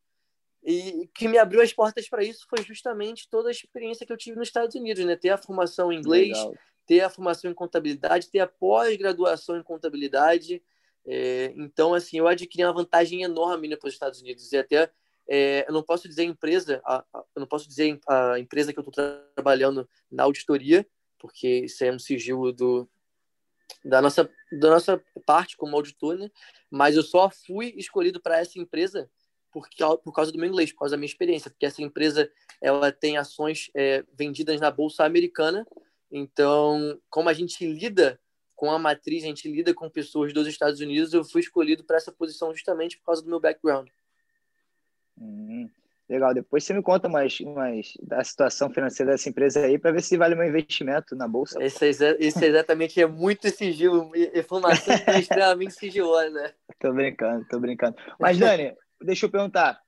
E que me abriu as portas para isso foi justamente toda a experiência que eu tive nos Estados Unidos, né? Ter a formação em inglês, Legal ter a formação em contabilidade, ter a pós-graduação em contabilidade. É, então, assim, eu adquiri uma vantagem enorme né, para os Estados Unidos. E até, é, eu não posso dizer empresa, a, a, eu não posso dizer a empresa que eu estou trabalhando na auditoria, porque isso é um sigilo do, da, nossa, da nossa parte como auditor, né? Mas eu só fui escolhido para essa empresa porque, por causa do meu inglês, por causa da minha experiência, porque essa empresa ela tem ações é, vendidas na bolsa americana então, como a gente lida com a matriz, a gente lida com pessoas dos Estados Unidos, eu fui escolhido para essa posição justamente por causa do meu background. Hum, legal. Depois você me conta mais, mais da situação financeira dessa empresa aí para ver se vale meu investimento na bolsa. Esse, é, esse é exatamente é muito sigilo, informação é extremamente sigilosa. Né? Tô brincando, tô brincando. Mas, Dani, deixa eu perguntar.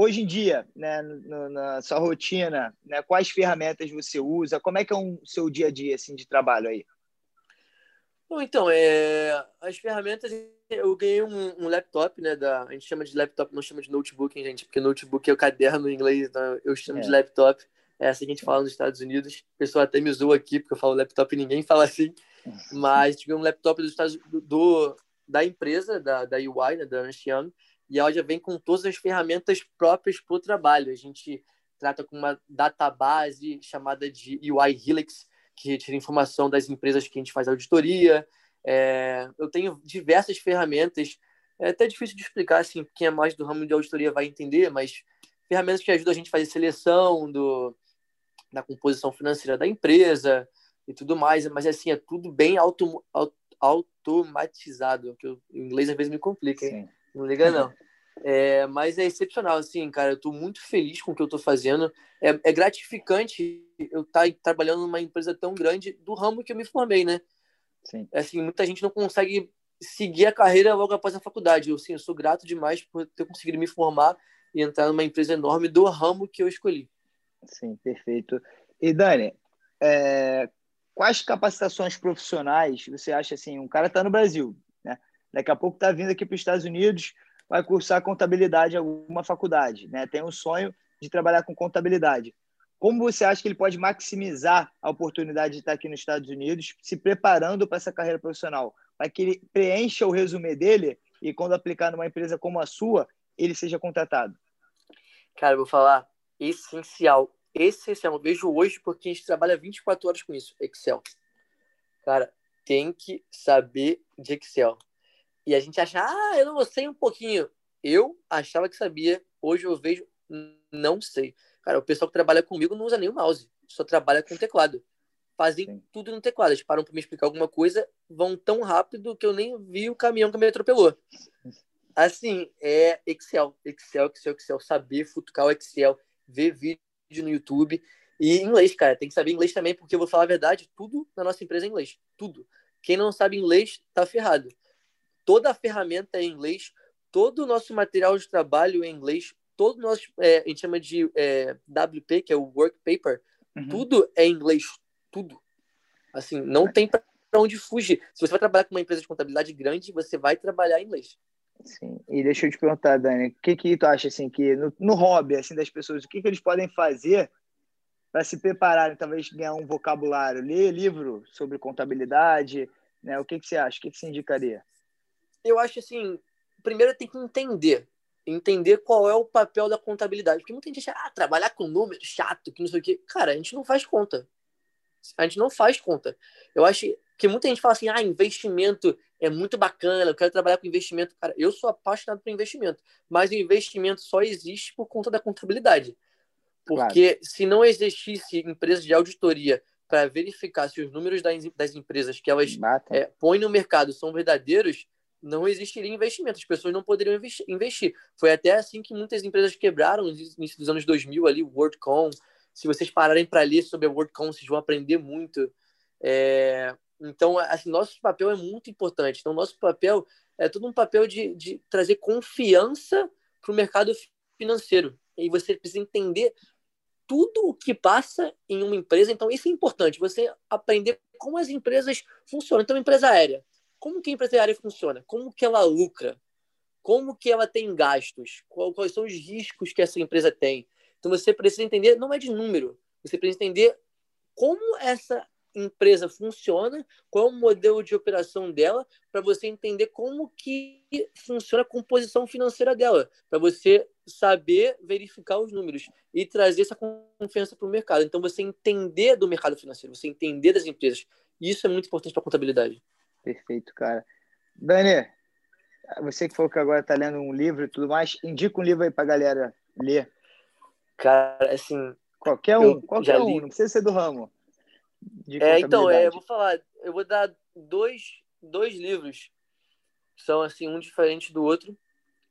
Hoje em dia, né, no, na sua rotina, né, quais ferramentas você usa? Como é que é o um, seu dia a dia assim, de trabalho aí? Bom, então, é, as ferramentas, eu ganhei um, um, laptop, né, da, a gente chama de laptop, não chama de notebook, hein, gente, porque notebook é o caderno em inglês, então eu chamo é. de laptop, é assim que a gente fala nos Estados Unidos, o pessoal até me usou aqui, porque eu falo laptop e ninguém fala assim, mas tive um laptop do, do da empresa, da, da UI, né, da Ernst Young, e ela já vem com todas as ferramentas próprias para o trabalho. A gente trata com uma database chamada de UI Helix, que retira informação das empresas que a gente faz auditoria. É, eu tenho diversas ferramentas, é até difícil de explicar, assim, quem é mais do ramo de auditoria vai entender, mas ferramentas que ajudam a gente a fazer seleção do, da composição financeira da empresa e tudo mais, mas assim, é tudo bem auto, auto, automatizado, que em inglês às vezes me complica, hein? Sim. Não liga não. É, mas é excepcional, assim, cara. Eu estou muito feliz com o que eu estou fazendo. É, é, gratificante eu estar tá trabalhando numa empresa tão grande do ramo que eu me formei, né? Sim. É, assim, muita gente não consegue seguir a carreira logo após a faculdade. Eu, assim, eu sou grato demais por ter conseguido me formar e entrar numa empresa enorme do ramo que eu escolhi. Sim, perfeito. E Dani, é, quais capacitações profissionais você acha assim? Um cara está no Brasil? Daqui a pouco está vindo aqui para os Estados Unidos vai cursar contabilidade em alguma faculdade, né? Tem um sonho de trabalhar com contabilidade. Como você acha que ele pode maximizar a oportunidade de estar aqui nos Estados Unidos, se preparando para essa carreira profissional, para que ele preencha o resumo dele e quando aplicar numa empresa como a sua, ele seja contratado? Cara, eu vou falar essencial, essencial. Eu vejo hoje porque a gente trabalha 24 horas com isso, Excel. Cara, tem que saber de Excel. E a gente acha, ah, eu não sei um pouquinho. Eu achava que sabia, hoje eu vejo, não sei. Cara, o pessoal que trabalha comigo não usa nem o mouse, só trabalha com teclado. Fazem Sim. tudo no teclado. Eles param para me explicar alguma coisa, vão tão rápido que eu nem vi o caminhão que me atropelou. Assim, é Excel, Excel, Excel, Excel. Saber futucar o Excel, ver vídeo no YouTube. E inglês, cara, tem que saber inglês também, porque eu vou falar a verdade, tudo na nossa empresa é inglês. Tudo. Quem não sabe inglês, tá ferrado toda a ferramenta é em inglês, todo o nosso material de trabalho é em inglês, todo o nosso, é, a gente chama de é, WP, que é o Work Paper, uhum. tudo é em inglês, tudo. Assim, não tem para onde fugir. Se você vai trabalhar com uma empresa de contabilidade grande, você vai trabalhar em inglês. Sim. E deixa eu te perguntar, Dani, o que que tu acha assim que no, no hobby assim das pessoas, o que que eles podem fazer para se prepararem, talvez ganhar um vocabulário, ler livro sobre contabilidade, né? O que que você acha? O que que você indicaria? Eu acho assim, primeiro tem que entender, entender qual é o papel da contabilidade, porque muita gente acha, ah, trabalhar com número chato, que não sei o quê. Cara, a gente não faz conta. A gente não faz conta. Eu acho que muita gente fala assim, ah, investimento é muito bacana, eu quero trabalhar com investimento. Cara, eu sou apaixonado por investimento, mas o investimento só existe por conta da contabilidade. Porque claro. se não existisse empresas de auditoria para verificar se os números das, das empresas que elas é, põem no mercado são verdadeiros, não existiria investimento, as pessoas não poderiam investir. Foi até assim que muitas empresas quebraram no início dos anos 2000 ali, o WorldCom. Se vocês pararem para ler sobre a WorldCom, vocês vão aprender muito. É... Então, assim, nosso papel é muito importante. Então, nosso papel é todo um papel de, de trazer confiança para o mercado financeiro. E você precisa entender tudo o que passa em uma empresa. Então, isso é importante, você aprender como as empresas funcionam. Então, empresa aérea como que a empresária funciona? Como que ela lucra? Como que ela tem gastos? Quais são os riscos que essa empresa tem? Então você precisa entender, não é de número, você precisa entender como essa empresa funciona, qual é o modelo de operação dela, para você entender como que funciona a composição financeira dela, para você saber verificar os números e trazer essa confiança para o mercado. Então você entender do mercado financeiro, você entender das empresas, isso é muito importante para a contabilidade. Perfeito, cara. Dani, você que falou que agora está lendo um livro e tudo mais, indica um livro aí para a galera ler. Cara, assim. Qualquer um, qualquer um, não precisa ser do ramo. É, então, é, eu vou falar, eu vou dar dois, dois livros que são assim, um diferente do outro,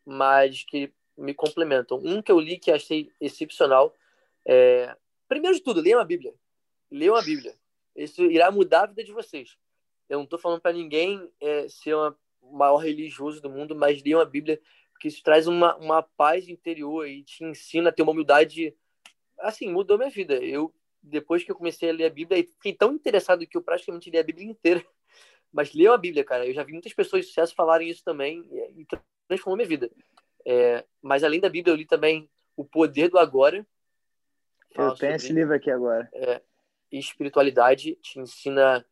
mas que me complementam. Um que eu li que achei excepcional. É... Primeiro de tudo, leiam a Bíblia. Leiam a Bíblia. Isso irá mudar a vida de vocês. Eu não estou falando para ninguém é, ser o maior religioso do mundo, mas leiam a Bíblia, porque isso traz uma, uma paz interior e te ensina a ter uma humildade. Assim, mudou minha vida. Eu, depois que eu comecei a ler a Bíblia, fiquei tão interessado que eu praticamente li a Bíblia inteira. Mas leiam a Bíblia, cara. Eu já vi muitas pessoas de sucesso falarem isso também e transformou minha vida. É, mas além da Bíblia, eu li também O Poder do Agora. Eu tenho esse livro aqui agora. É, espiritualidade te ensina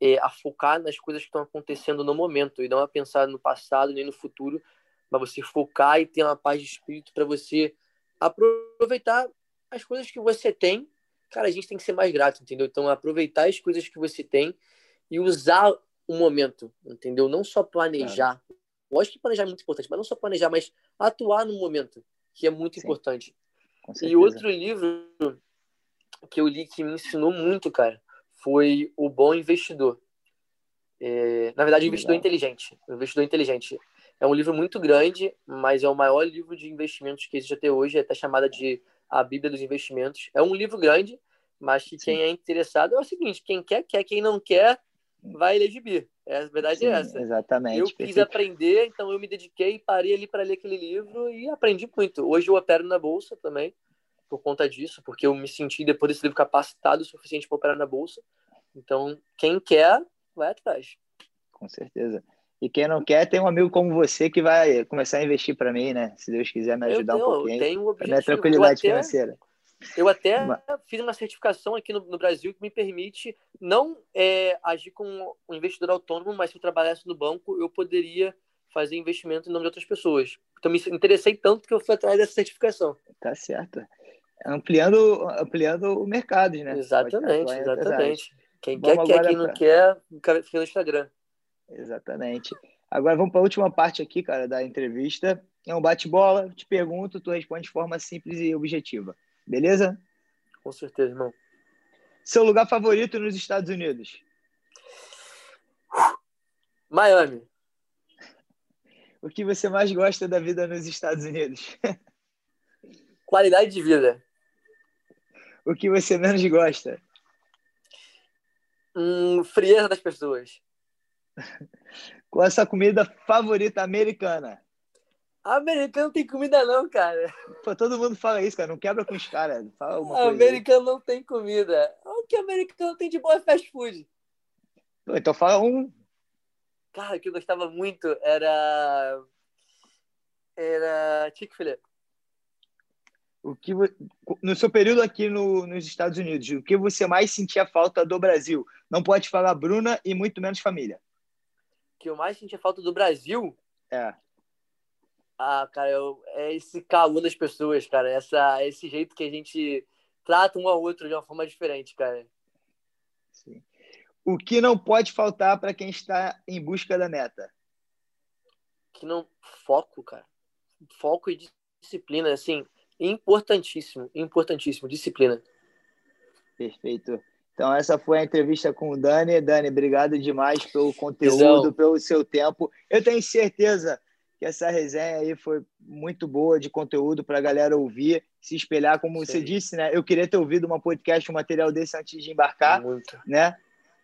é, a focar nas coisas que estão acontecendo no momento e não a pensar no passado nem no futuro, mas você focar e ter uma paz de espírito para você aproveitar as coisas que você tem. Cara, a gente tem que ser mais grato, entendeu? Então, aproveitar as coisas que você tem e usar o momento, entendeu? Não só planejar. Claro. Lógico que planejar é muito importante, mas não só planejar, mas atuar no momento, que é muito Sim. importante. E outro livro que eu li que me ensinou muito, cara, foi O Bom Investidor. É, na verdade, Investidor Legal. Inteligente. Investidor Inteligente. É um livro muito grande, mas é o maior livro de investimentos que existe até hoje, é até chamada de A Bíblia dos Investimentos. É um livro grande, mas que Sim. quem é interessado é o seguinte: quem quer, quer, quem não quer, vai ler gibi. É, a verdade é Sim, é essa. Exatamente. Eu perfeito. quis aprender, então eu me dediquei, parei ali para ler aquele livro e aprendi muito. Hoje eu opero na bolsa também, por conta disso, porque eu me senti, depois desse livro, capacitado o suficiente para operar na bolsa. Então, quem quer, vai atrás. Com certeza. E quem não quer, tem um amigo como você que vai começar a investir para mim, né? Se Deus quiser me ajudar tenho, um pouquinho. Tenho um objetivo. Minha tranquilidade eu até, financeira. Eu até fiz uma certificação aqui no, no Brasil que me permite não é, agir como um investidor autônomo, mas se eu trabalhasse no banco, eu poderia fazer investimento em nome de outras pessoas. Então me interessei tanto que eu fui atrás dessa certificação. Tá certo. Ampliando, ampliando o mercado, né? Exatamente, exatamente. Quem quer, quer. Quem não quer, fica no Instagram. Exatamente. Agora vamos para a última parte aqui, cara, da entrevista. É um bate-bola, te pergunto, tu responde de forma simples e objetiva. Beleza? Com certeza, irmão. Seu lugar favorito nos Estados Unidos? Miami. O que você mais gosta da vida nos Estados Unidos? Qualidade de vida. O que você menos gosta? Hum, frieza das pessoas. Qual é a sua comida favorita americana? Americano tem comida não, cara. Pô, todo mundo fala isso, cara. Não quebra com os caras. Fala alguma coisa. Americano não tem comida. O que americano tem de boa é fast food? Pô, então fala um. Cara, o que eu gostava muito era. Era Chick-fil-A. O que no seu período aqui no, nos Estados Unidos, o que você mais sentia falta do Brasil? Não pode falar Bruna e muito menos família que eu mais sentia falta do Brasil. É. Ah, cara, eu, é esse calor das pessoas, cara. Essa, esse jeito que a gente trata um ao outro de uma forma diferente, cara. Sim. O que não pode faltar para quem está em busca da meta? Que não foco, cara. Foco e disciplina, assim, importantíssimo, importantíssimo, disciplina. Perfeito. Então, essa foi a entrevista com o Dani. Dani, obrigado demais pelo conteúdo, pelo seu tempo. Eu tenho certeza que essa resenha aí foi muito boa de conteúdo para a galera ouvir, se espelhar, como Sim. você disse, né? Eu queria ter ouvido uma podcast, um material desse antes de embarcar, muito. né?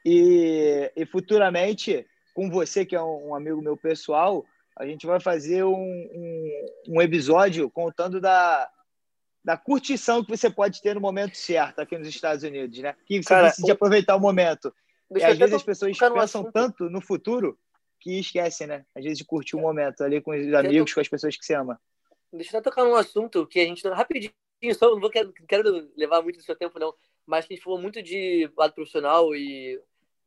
E, e futuramente, com você, que é um, amigo meu pessoal, a gente vai fazer um, um, um episódio contando da, da curtição que você pode ter no momento certo aqui nos Estados Unidos, né? Que você Cara, decide o... aproveitar o momento. E às vezes as pessoas pensam tanto no futuro que esquecem, né? Às vezes de curtir o um momento ali com os amigos, com as pessoas que você ama. Deixa eu tocar num assunto que a gente rapidinho, só não vou quero, quero levar muito do seu tempo não, mas a gente falou muito de lado profissional e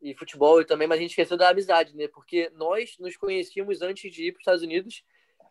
e futebol e também, mas a gente esqueceu da amizade, né? Porque nós nos conhecíamos antes de ir para os Estados Unidos,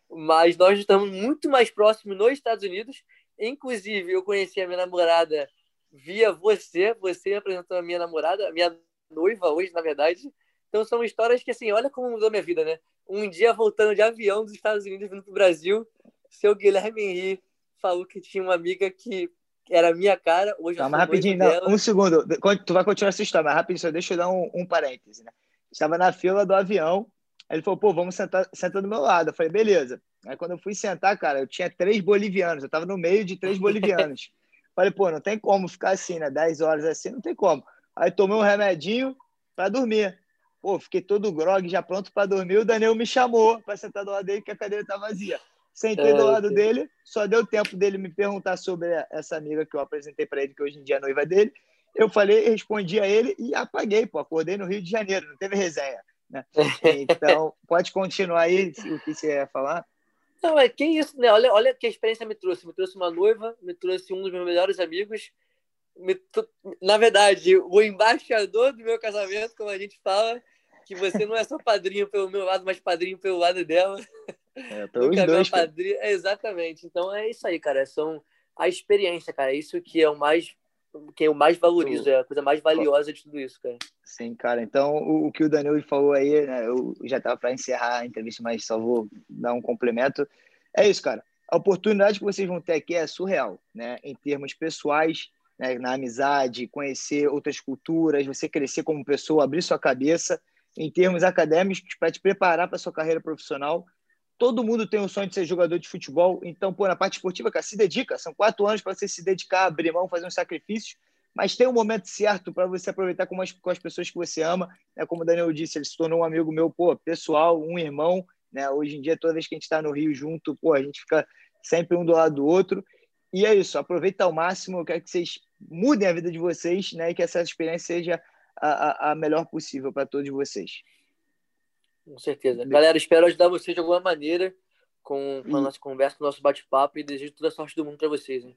mas nós estamos muito mais próximos nos Estados Unidos Inclusive, eu conheci a minha namorada via você. Você me apresentou a minha namorada, a minha noiva hoje, na verdade. Então são histórias que, assim, olha como mudou minha vida, né? Um dia voltando de avião dos Estados Unidos vindo para o Brasil, seu Guilherme Henry falou que tinha uma amiga que era minha cara. Hoje Calma, rapidinho, não, um segundo. Tu vai continuar essa história, mas rapidinho, só deixa eu dar um, um parêntese, né? Estava na fila do avião, aí ele falou, pô, vamos sentar, sentar do meu lado. Eu falei, beleza. Aí quando eu fui sentar, cara, eu tinha três bolivianos, eu tava no meio de três bolivianos. Falei, pô, não tem como ficar assim, né? Dez horas assim, não tem como. Aí tomei um remedinho para dormir. Pô, fiquei todo grog, já pronto para dormir. O Daniel me chamou para sentar do lado dele, que a cadeira tá vazia. Sentei é, do lado dele, só deu tempo dele me perguntar sobre essa amiga que eu apresentei para ele, que hoje em dia é noiva dele. Eu falei, respondi a ele e apaguei, pô. Acordei no Rio de Janeiro, não teve resenha. Né? Então, pode continuar aí o que você ia falar. Não, é que isso, né? Olha, olha que a experiência me trouxe. Me trouxe uma noiva, me trouxe um dos meus melhores amigos. Me, na verdade, o embaixador do meu casamento, como a gente fala, que você não é só padrinho pelo meu lado, mas padrinho pelo lado dela. É, nunca dois, padrinho. É, exatamente. Então é isso aí, cara. São a experiência, cara. Isso que é o mais que eu mais valorizo, é a coisa mais valiosa de tudo isso, cara. Sim, cara. Então, o, o que o Danilo falou aí, né, eu já estava para encerrar a entrevista, mas só vou dar um complemento. É isso, cara. A oportunidade que vocês vão ter aqui é surreal, né? Em termos pessoais, né, na amizade, conhecer outras culturas, você crescer como pessoa, abrir sua cabeça. Em termos acadêmicos, para te preparar para sua carreira profissional, Todo mundo tem um sonho de ser jogador de futebol, então, pô, na parte esportiva, cara, se dedica. São quatro anos para você se dedicar, abrir mão, fazer um sacrifício, mas tem um momento certo para você aproveitar com as, com as pessoas que você ama. Né? Como o Daniel disse, ele se tornou um amigo meu, pô, pessoal, um irmão. Né? Hoje em dia, toda vez que a gente está no Rio junto, pô, a gente fica sempre um do lado do outro. E é isso, aproveita ao máximo. Eu quero que vocês mudem a vida de vocês né? e que essa experiência seja a, a, a melhor possível para todos vocês. Com certeza. Galera, espero ajudar vocês de alguma maneira com, com a nossa conversa, com o nosso bate-papo e desejo toda a sorte do mundo para vocês. Hein?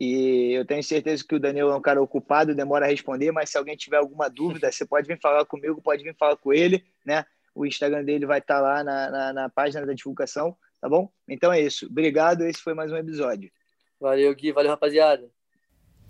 E eu tenho certeza que o Daniel é um cara ocupado, demora a responder, mas se alguém tiver alguma dúvida, você pode vir falar comigo, pode vir falar com ele, né? O Instagram dele vai estar tá lá na, na, na página da divulgação, tá bom? Então é isso. Obrigado, esse foi mais um episódio. Valeu, Gui. Valeu, rapaziada.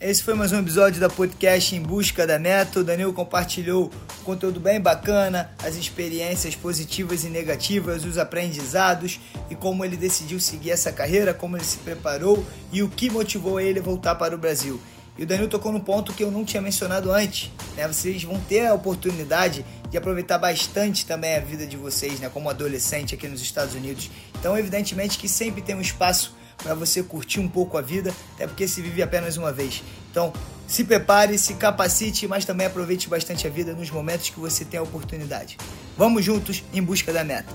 Esse foi mais um episódio da podcast Em Busca da Meta. O Danilo compartilhou conteúdo bem bacana, as experiências positivas e negativas, os aprendizados e como ele decidiu seguir essa carreira, como ele se preparou e o que motivou ele a voltar para o Brasil. E o Danilo tocou num ponto que eu não tinha mencionado antes. Né? Vocês vão ter a oportunidade de aproveitar bastante também a vida de vocês, né? como adolescente aqui nos Estados Unidos. Então, evidentemente que sempre tem um espaço para você curtir um pouco a vida, até porque se vive apenas uma vez. Então, se prepare, se capacite, mas também aproveite bastante a vida nos momentos que você tem a oportunidade. Vamos juntos em busca da meta.